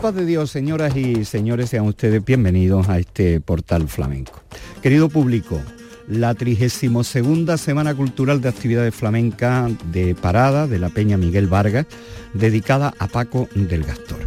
Paz de Dios, señoras y señores, sean ustedes bienvenidos a este portal flamenco. Querido público, la 32 Semana Cultural de Actividades Flamencas de Parada de la Peña Miguel Vargas, dedicada a Paco del Gastor.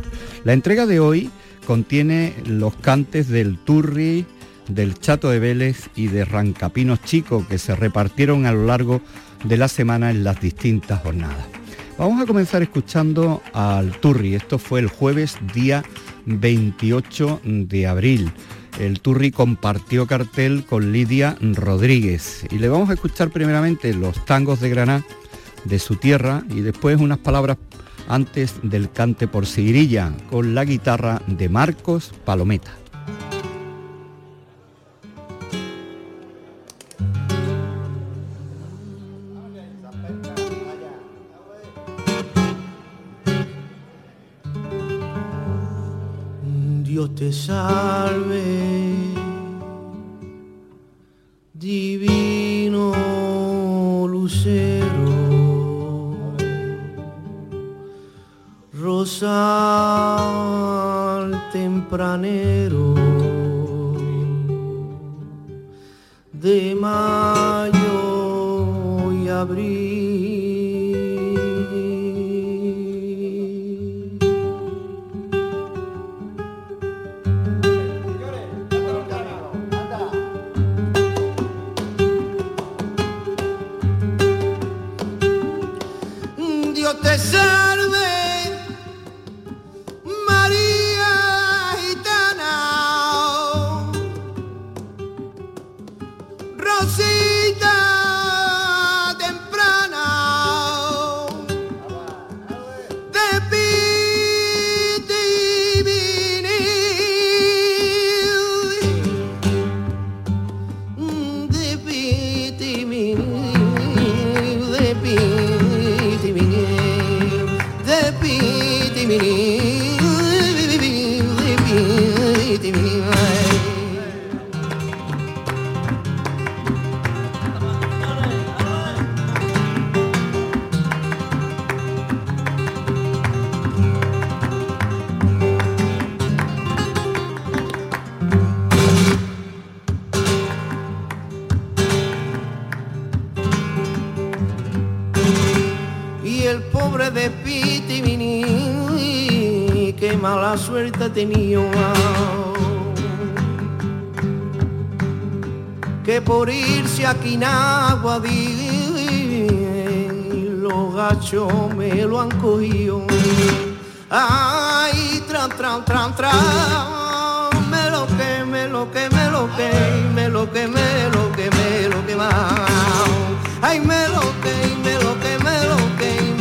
La entrega de hoy contiene los cantes del Turri, del Chato de Vélez y de Rancapinos Chico que se repartieron a lo largo de la semana en las distintas jornadas. Vamos a comenzar escuchando al Turri. Esto fue el jueves día 28 de abril. El Turri compartió cartel con Lidia Rodríguez y le vamos a escuchar primeramente los tangos de Granada de su tierra y después unas palabras antes del cante por Sigrilla con la guitarra de Marcos Palometa. Te salve, divino lucero, rosal tempranero de mayo y abril. Que por irse a Quinaguadí, los gachos me lo han cogido. Ay, tran, tran, tran, tran, me lo que, me lo que, me lo que, me lo que, me lo que, me lo que va. Ay, me lo que, me lo que, me lo que, me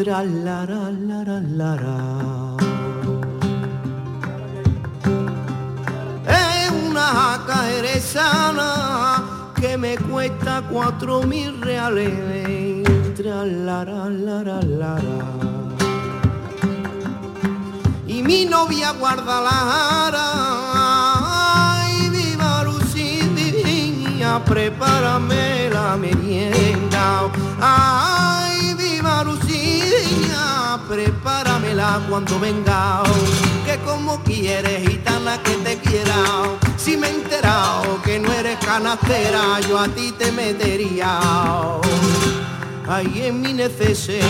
Tra la la la la. Es una caeresana que me cuesta cuatro mil reales. Tra la la la. Y mi novia guarda la jara. Ay, mi Marucilla, prepárame la merienda. Mi Marucilla, prepáramela cuando venga. Que como quieres, gitana, que te quiera. Si me he enterado que no eres canastera, yo a ti te metería. Ay, en mi neceser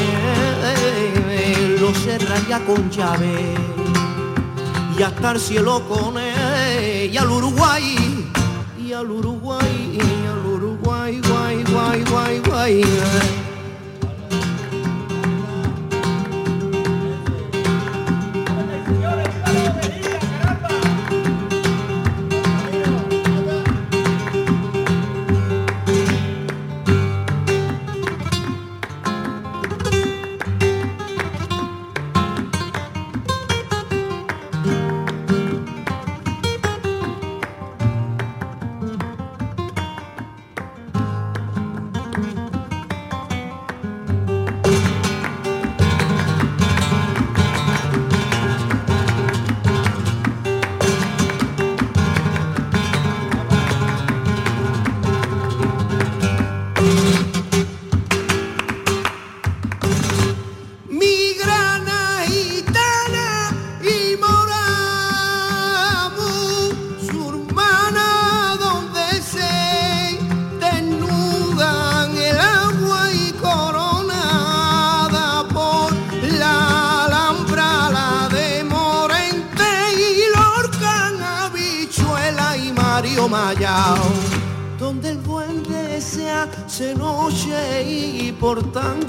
lo cerraría con llave y hasta el cielo con él y al Uruguay y al Uruguay y al Uruguay guay guay guay guay mi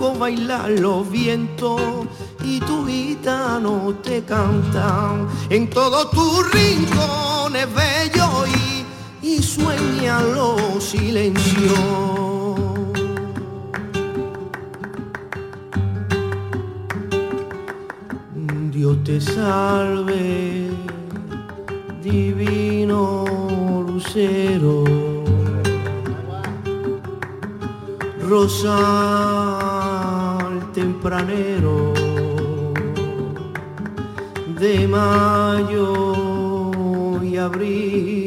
por tango bailan los vientos y tu gitano te cantan en todos tus rincones bellos y, y sueñan los silencios. Dios te salve, divino lucero. Rosal de mayo y abril.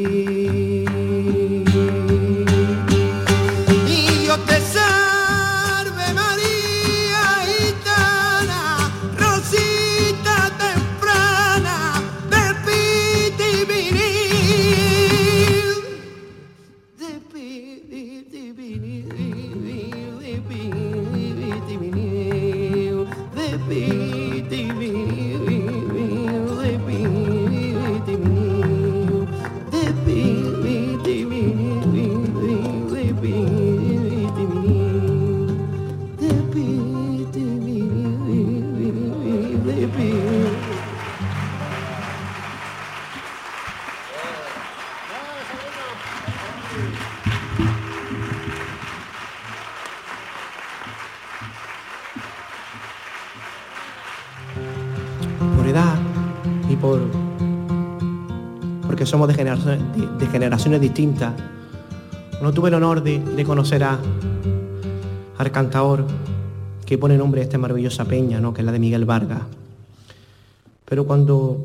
Somos de generaciones, distintas. No tuve el honor de, conocer a al cantaor que pone nombre a esta maravillosa peña, ¿no? que es la de Miguel Vargas. Pero cuando,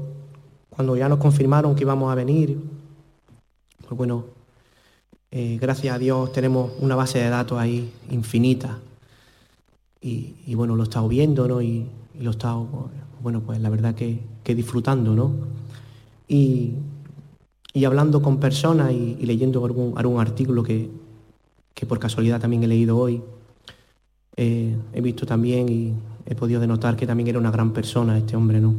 cuando ya nos confirmaron que íbamos a venir, pues bueno, eh, gracias a Dios tenemos una base de datos ahí infinita. Y, bueno, lo he estado viendo, ¿no? Y, lo he estado, bueno, pues la verdad que, que disfrutando, ¿no? Y, y hablando con personas y, leyendo algún, algún artículo que, que por casualidad también he leído hoy, eh, he visto también y he podido denotar que también era una gran persona este hombre, ¿no?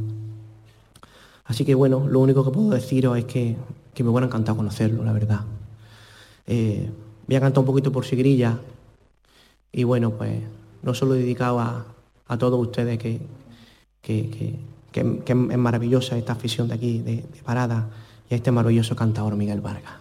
Así que bueno, lo único que puedo deciros es que, que me hubiera encantado conocerlo, la verdad. Eh, voy a cantar un poquito por Sigrilla y bueno, pues no solo dedicado a, a todos ustedes que, que, que- es maravillosa esta afición de aquí, de Parada, y a este maravilloso cantador Miguel Vargas.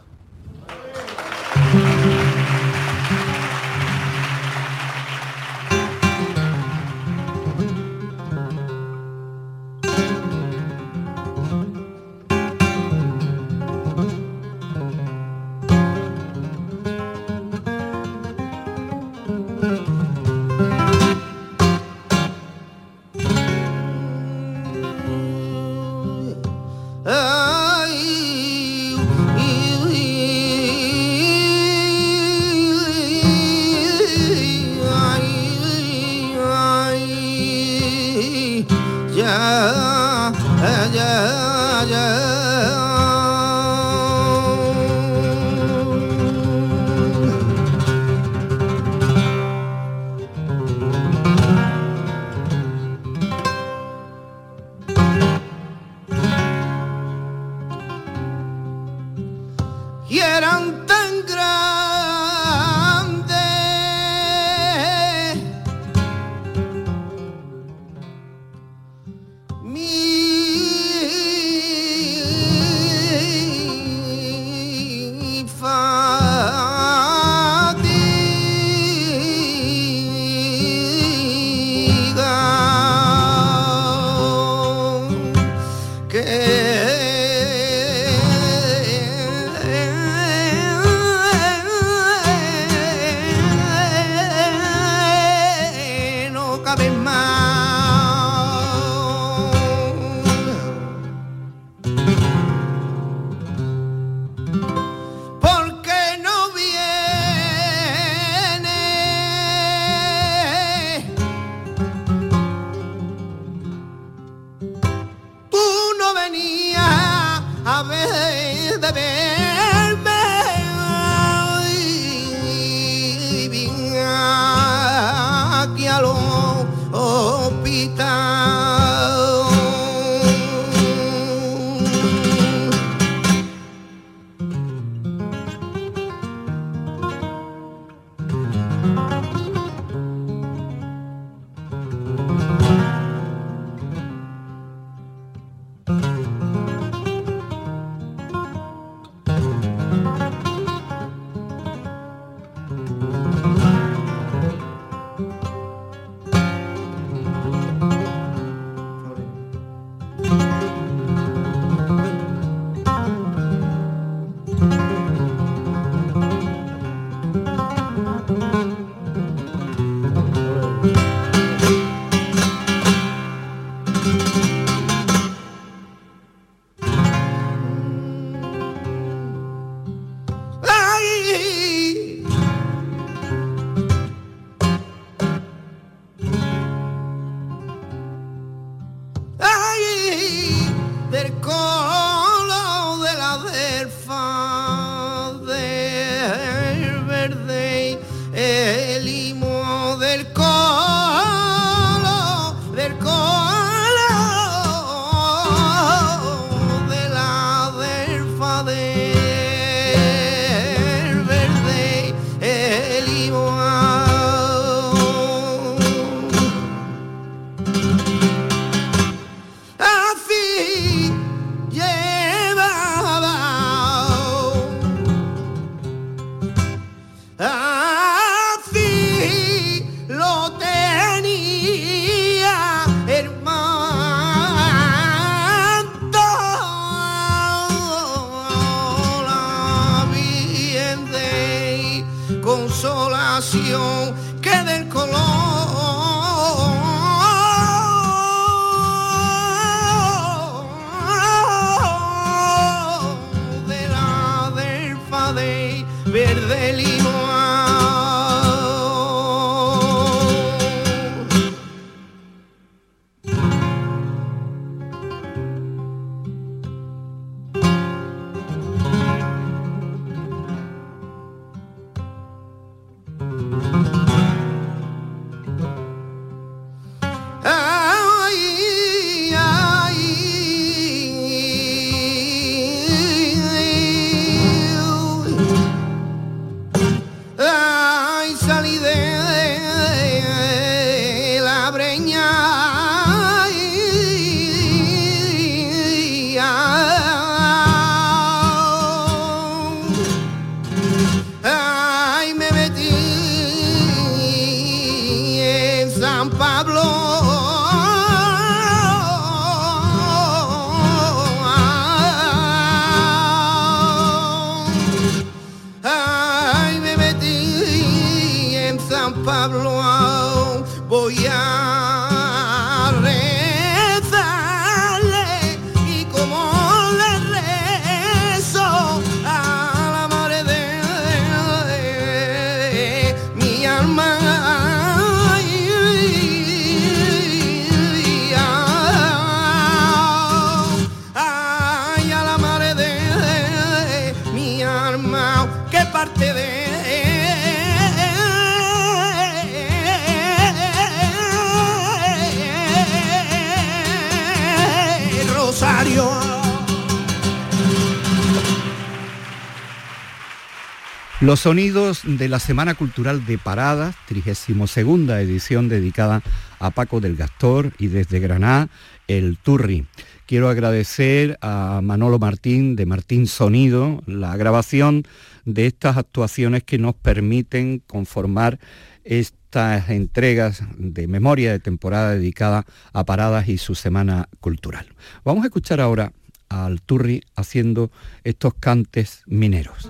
Los sonidos de la Semana Cultural de Paradas, 32 edición dedicada a Paco del Gastor y desde Granada, el Turri. Quiero agradecer a Manolo Martín de Martín Sonido la grabación de estas actuaciones que nos permiten conformar estas entregas de memoria de temporada dedicada a Paradas y su Semana Cultural. Vamos a escuchar ahora al Turri haciendo estos cantes mineros.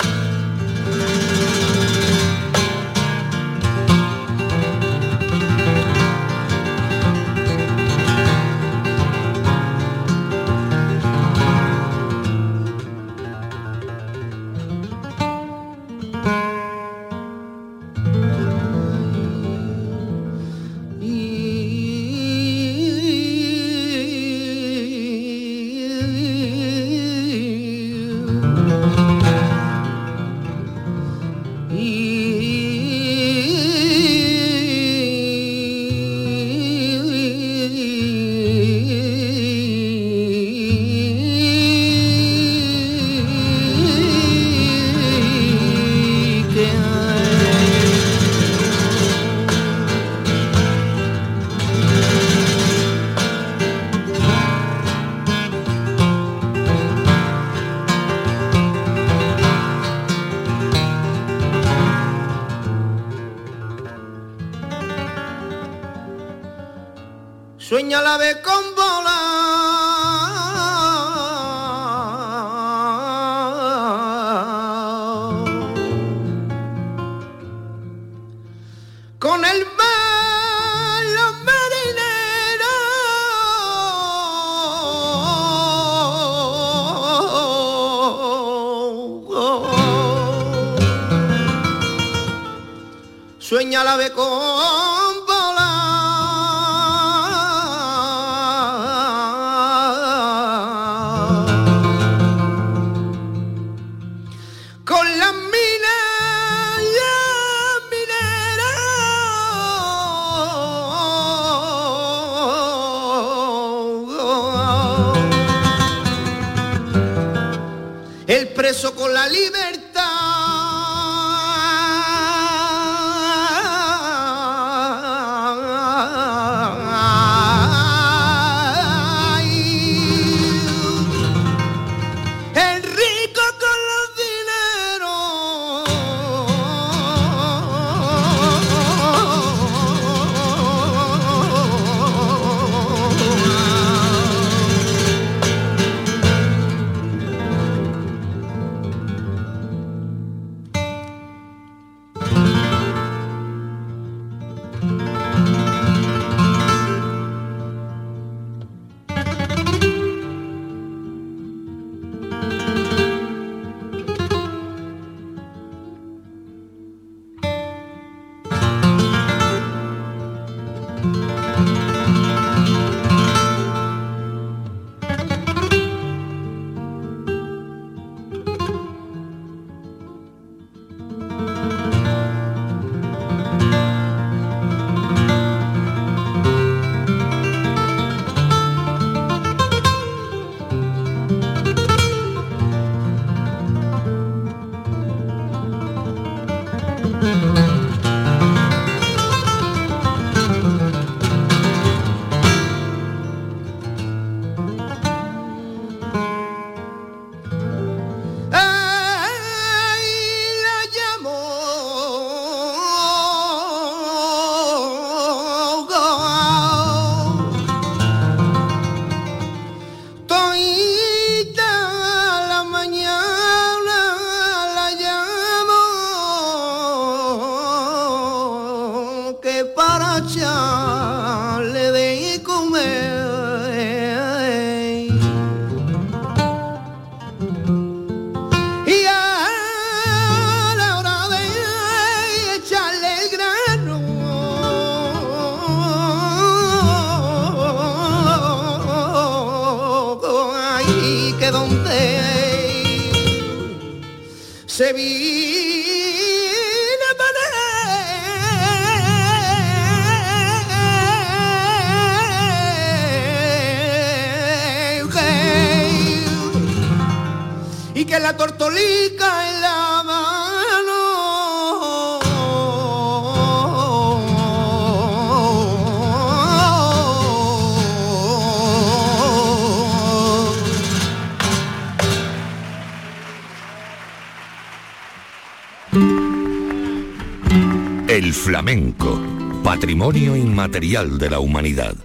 Flamenco, patrimonio inmaterial de la humanidad.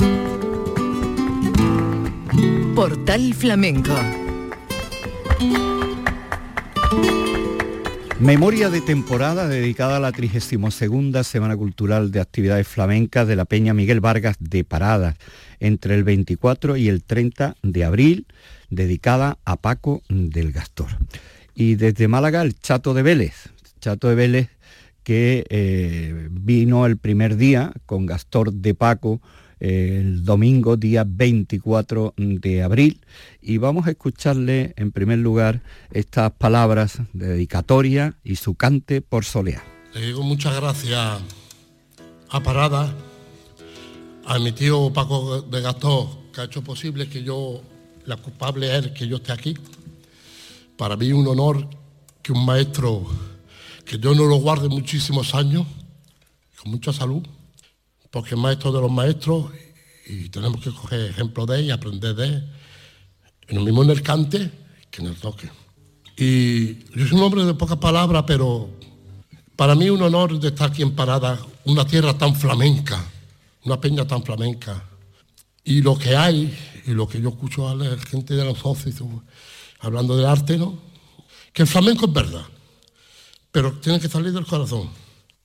Portal Flamenco. Memoria de temporada dedicada a la 32 Semana Cultural de Actividades Flamencas de la Peña Miguel Vargas de Paradas, entre el 24 y el 30 de abril, dedicada a Paco del Gastor. Y desde Málaga el Chato de Vélez, Chato de Vélez que eh, vino el primer día con Gastor de Paco eh, el domingo día 24 de abril y vamos a escucharle en primer lugar estas palabras de dedicatoria y su cante por soleá. Le digo muchas gracias a Parada, a mi tío Paco de Gastor, que ha hecho posible que yo, la culpable es que yo esté aquí. Para mí un honor que un maestro, que yo no lo guarde muchísimos años, con mucha salud, porque es maestro de los maestros y tenemos que coger ejemplo de él y aprender de él. Lo mismo en el cante que en el toque. Y yo soy un hombre de pocas palabras, pero para mí es un honor estar aquí en Parada, una tierra tan flamenca, una peña tan flamenca. Y lo que hay, y lo que yo escucho a la gente de los socios hablando del arte, ¿no? Que el flamenco es verdad, pero tiene que salir del corazón.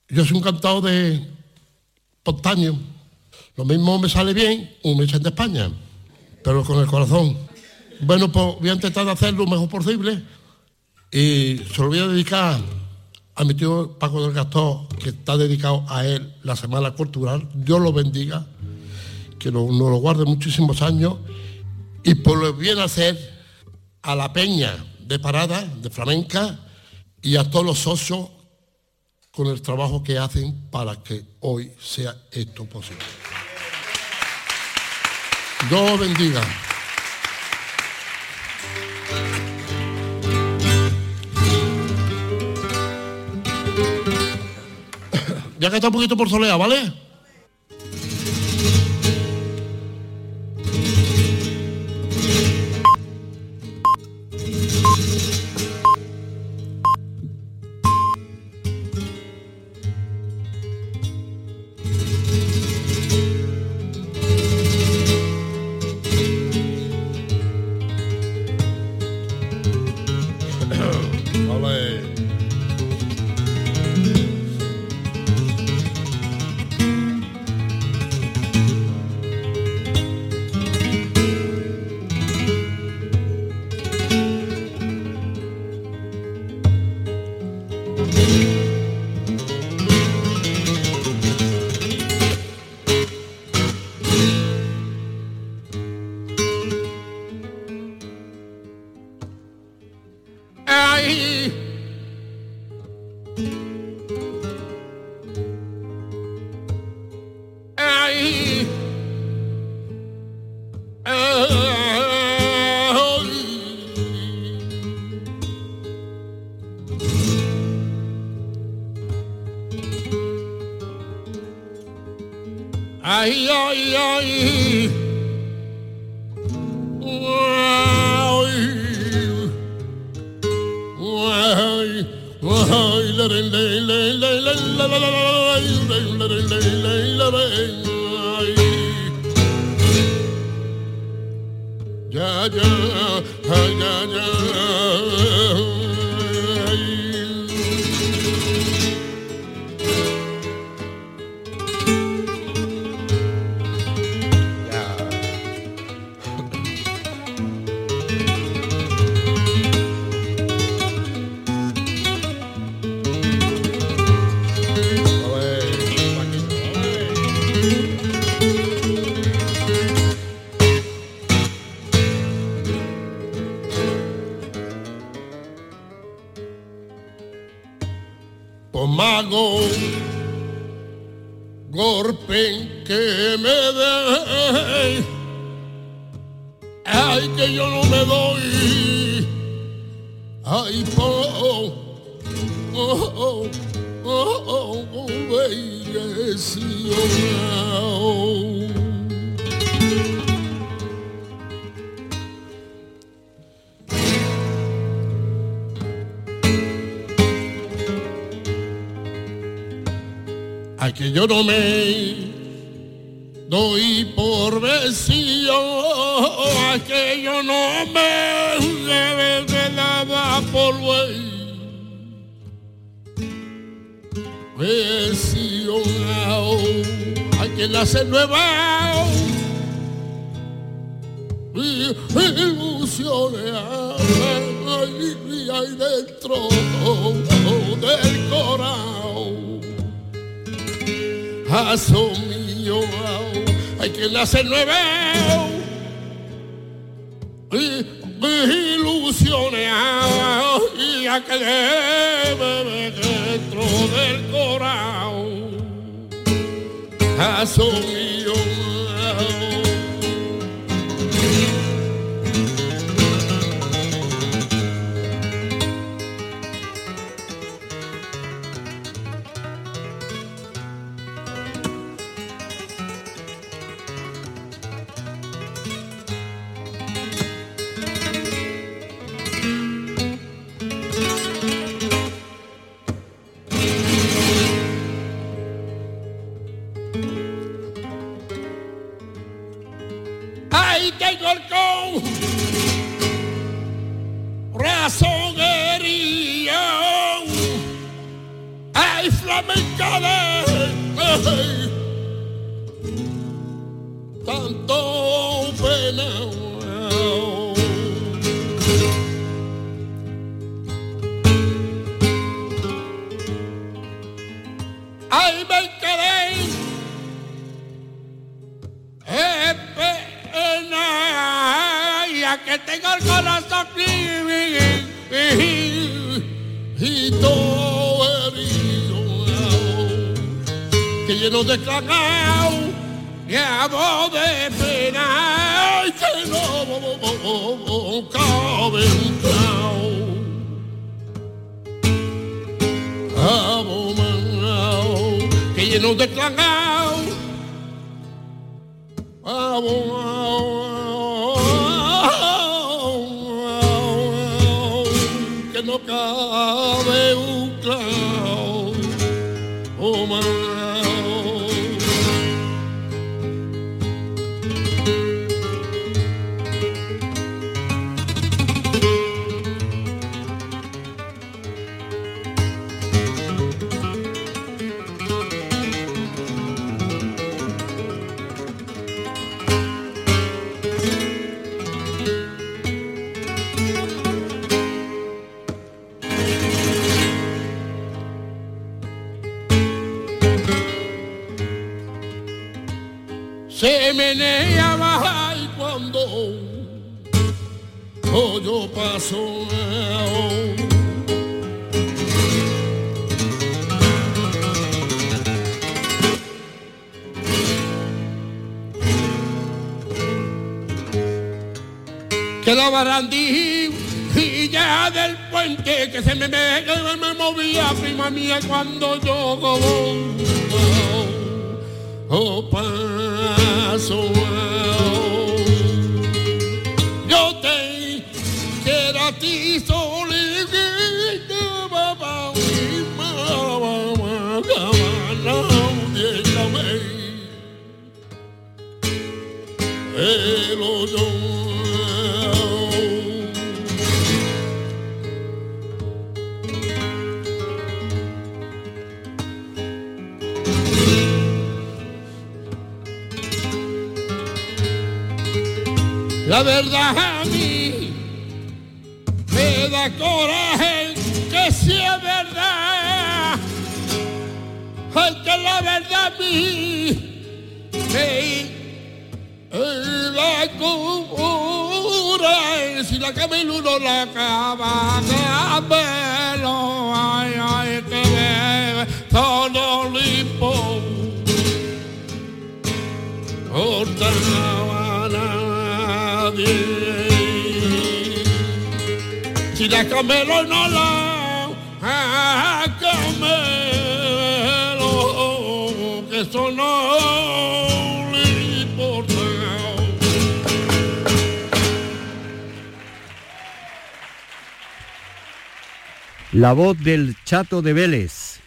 Yo soy un cantado de espontáneo. Lo mismo me sale bien un me de España, pero con el corazón. Bueno, pues voy a intentar hacer lo mejor posible y se lo voy a dedicar a mi tío Paco del Gastor, que está dedicado a él la Semana Cultural. Dios lo bendiga, que nos lo guarde muchísimos años y por lo bien hacer a la peña de parada, de flamenca y a todos los socios con el trabajo que hacen para que hoy sea esto posible. Dios bendiga. Ya que está un poquito por solea, ¿vale? Y ilusiones y a que dentro del corazón. De lleno de cagao y amo de pena que no cabe un clavo amo que lleno de cagao amo que no cabe un clavo oh. Se menea baja y cuando oh, yo paso que la barandilla del puente que se me, me, me movía prima mía cuando yo oh paso La verdad a mí me da coraje que si es verdad. Ay, que la verdad a mí me la cura. Si la camelo uno la acaba, camelo, ay, ay, que bebe todo limpo. Si la camelo no la camelo, que eso no le importa. La voz del Chato de Vélez,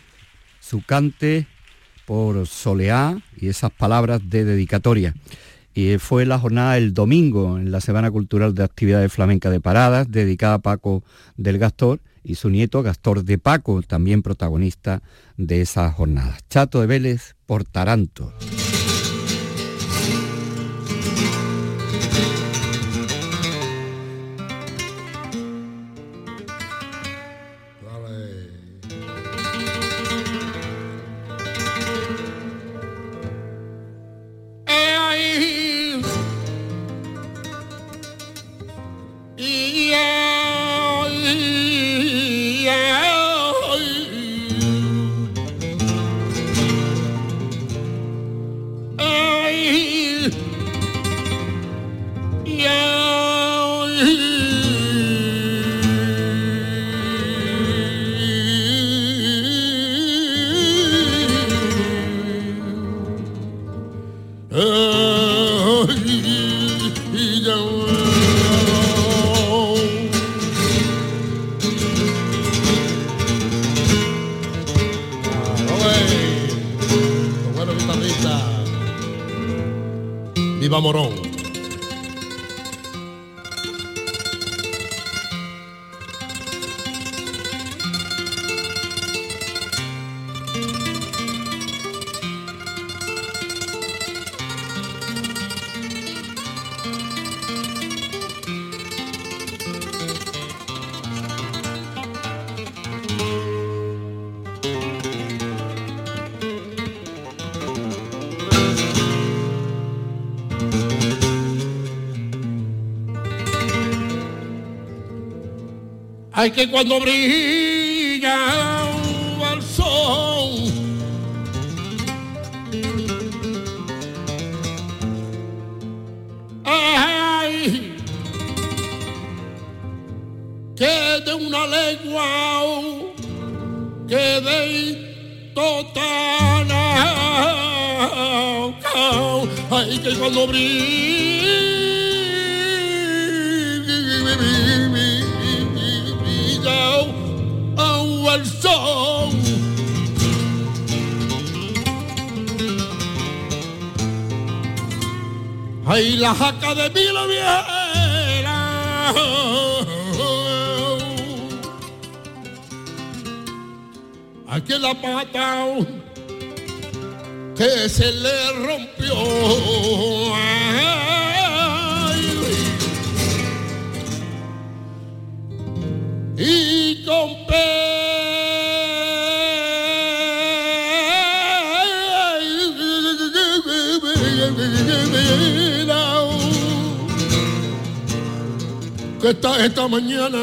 su cante por Soleá y esas palabras de dedicatoria. Y fue la jornada el domingo en la Semana Cultural de Actividades Flamenca de Paradas, dedicada a Paco del Gastor y su nieto Gastor de Paco, también protagonista de esa jornada. Chato de Vélez por Taranto. Hay que cuando brilla el sol. Ay, que de una legua que de totana. Ay, que cuando brilla Ay, la jaca de mi la viera. Aquí la pata que se le rompió. Ay, está esta mañana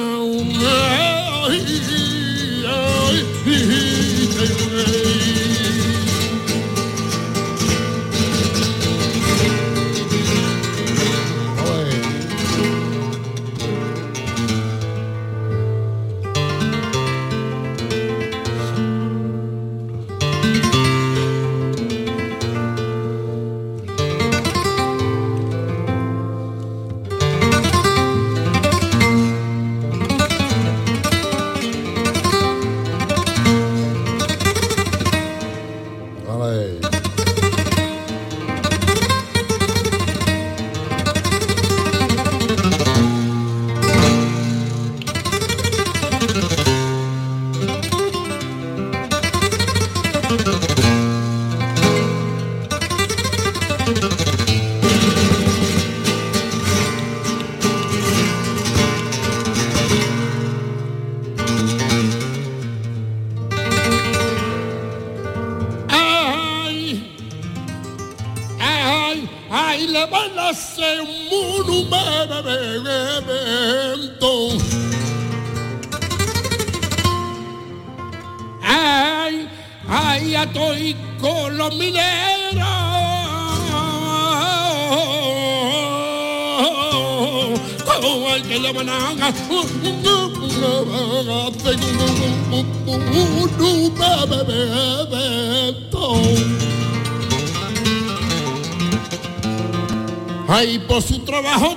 Ay, por su trabajo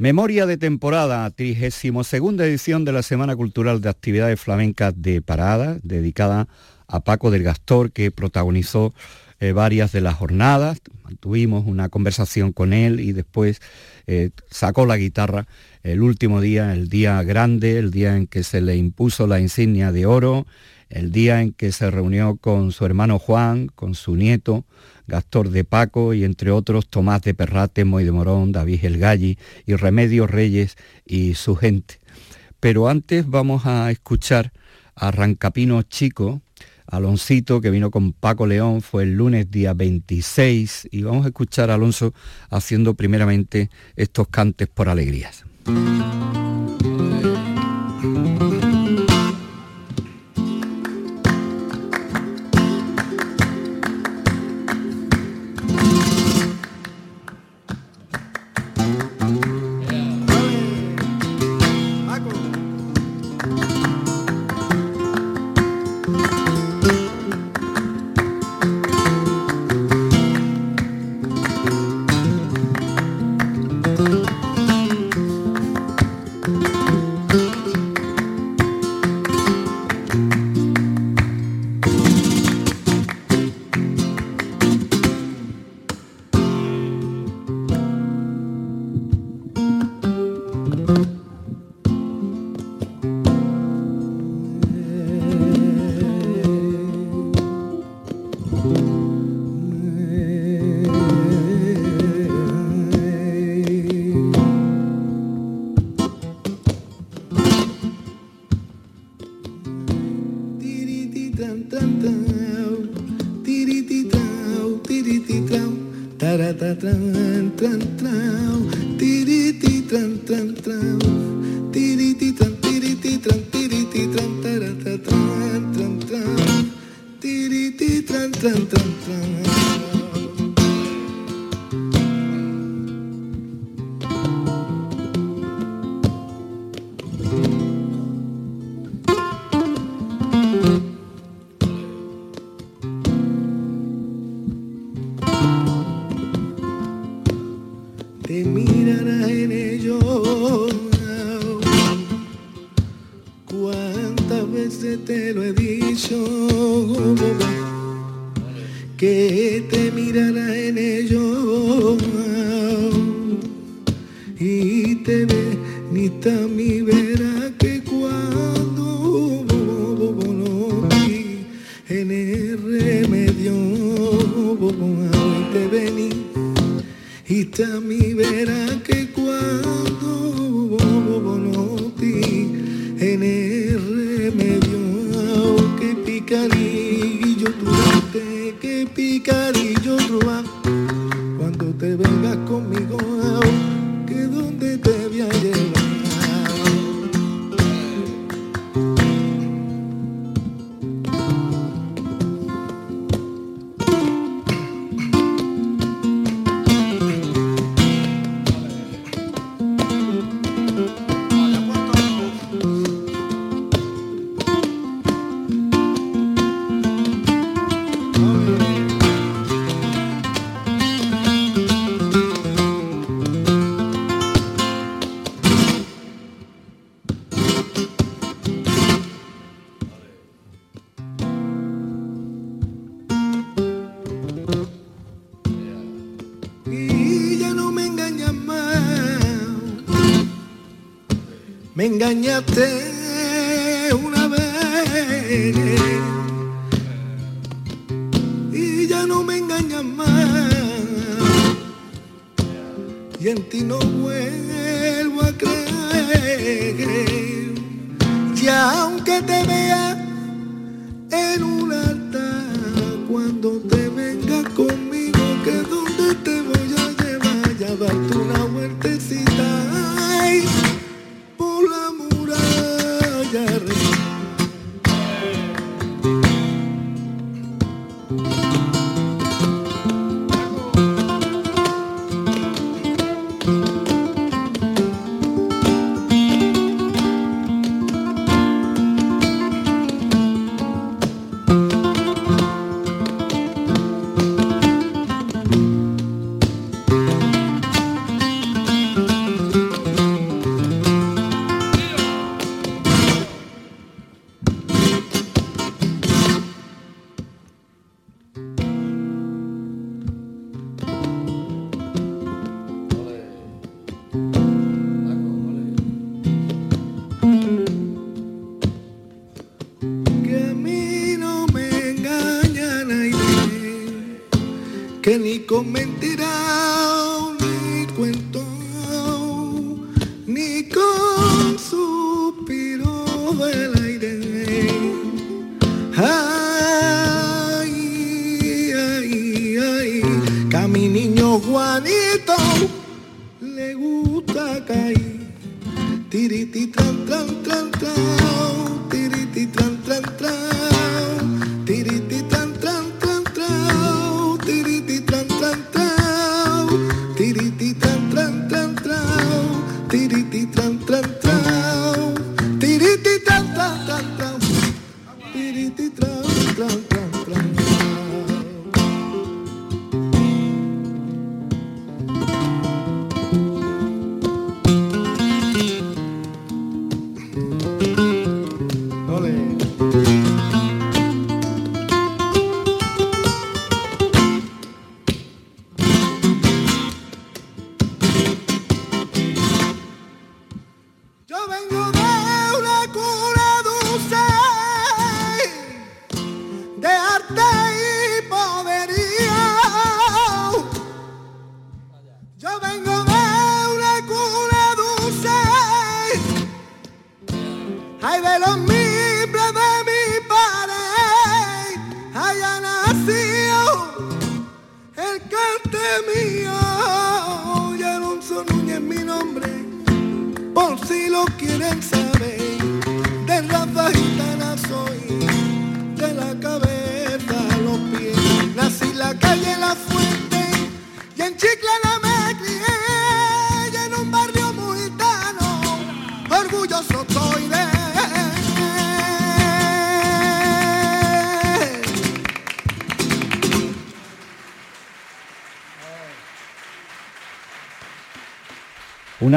Memoria de temporada, 32 edición de la Semana Cultural de Actividades Flamencas de Parada, dedicada a Paco del Gastor, que protagonizó eh, varias de las jornadas. Tuvimos una conversación con él y después eh, sacó la guitarra el último día, el día grande, el día en que se le impuso la insignia de oro, el día en que se reunió con su hermano Juan, con su nieto, Gastor de Paco y entre otros Tomás de Perrate, Moy de Morón, David El Galli y Remedios Reyes y su gente. Pero antes vamos a escuchar a Rancapino Chico, Aloncito, que vino con Paco León, fue el lunes día 26, y vamos a escuchar a Alonso haciendo primeramente estos cantes por alegrías. Me engañaste Go Bengals!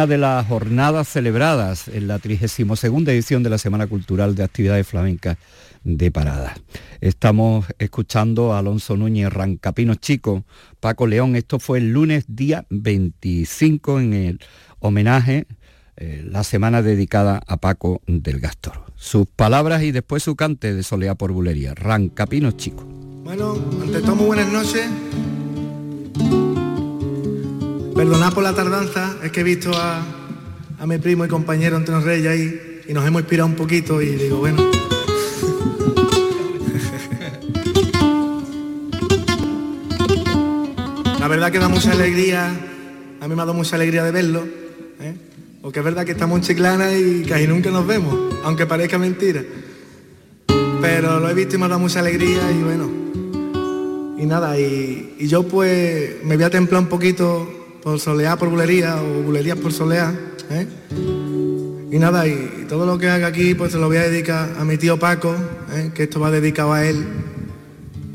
Una de las jornadas celebradas en la 32 edición de la Semana Cultural de Actividades Flamencas de Parada. Estamos escuchando a Alonso Núñez Rancapino Chico, Paco León. Esto fue el lunes día 25 en el homenaje, eh, la semana dedicada a Paco del Gastor. Sus palabras y después su cante de Soleá por Bulería. Rancapino Chico. Bueno, ante todo muy buenas noches. Perdonad por la tardanza, es que he visto a, a mi primo y compañero Antonio Reyes ahí y nos hemos inspirado un poquito y digo, bueno. La verdad que da mucha alegría, a mí me ha dado mucha alegría de verlo, ¿eh? porque es verdad que estamos en Chiclana y casi nunca nos vemos, aunque parezca mentira. Pero lo he visto y me ha dado mucha alegría y bueno. Y nada, y, y yo pues me voy a templar un poquito por soleá, por bulería o bulerías por soleá. ¿eh? Y nada, y, todo lo que haga aquí pues se lo voy a dedicar a mi tío Paco, ¿eh? que esto va dedicado a él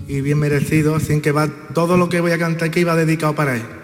y bien merecido, así que va todo lo que voy a cantar aquí va dedicado para él.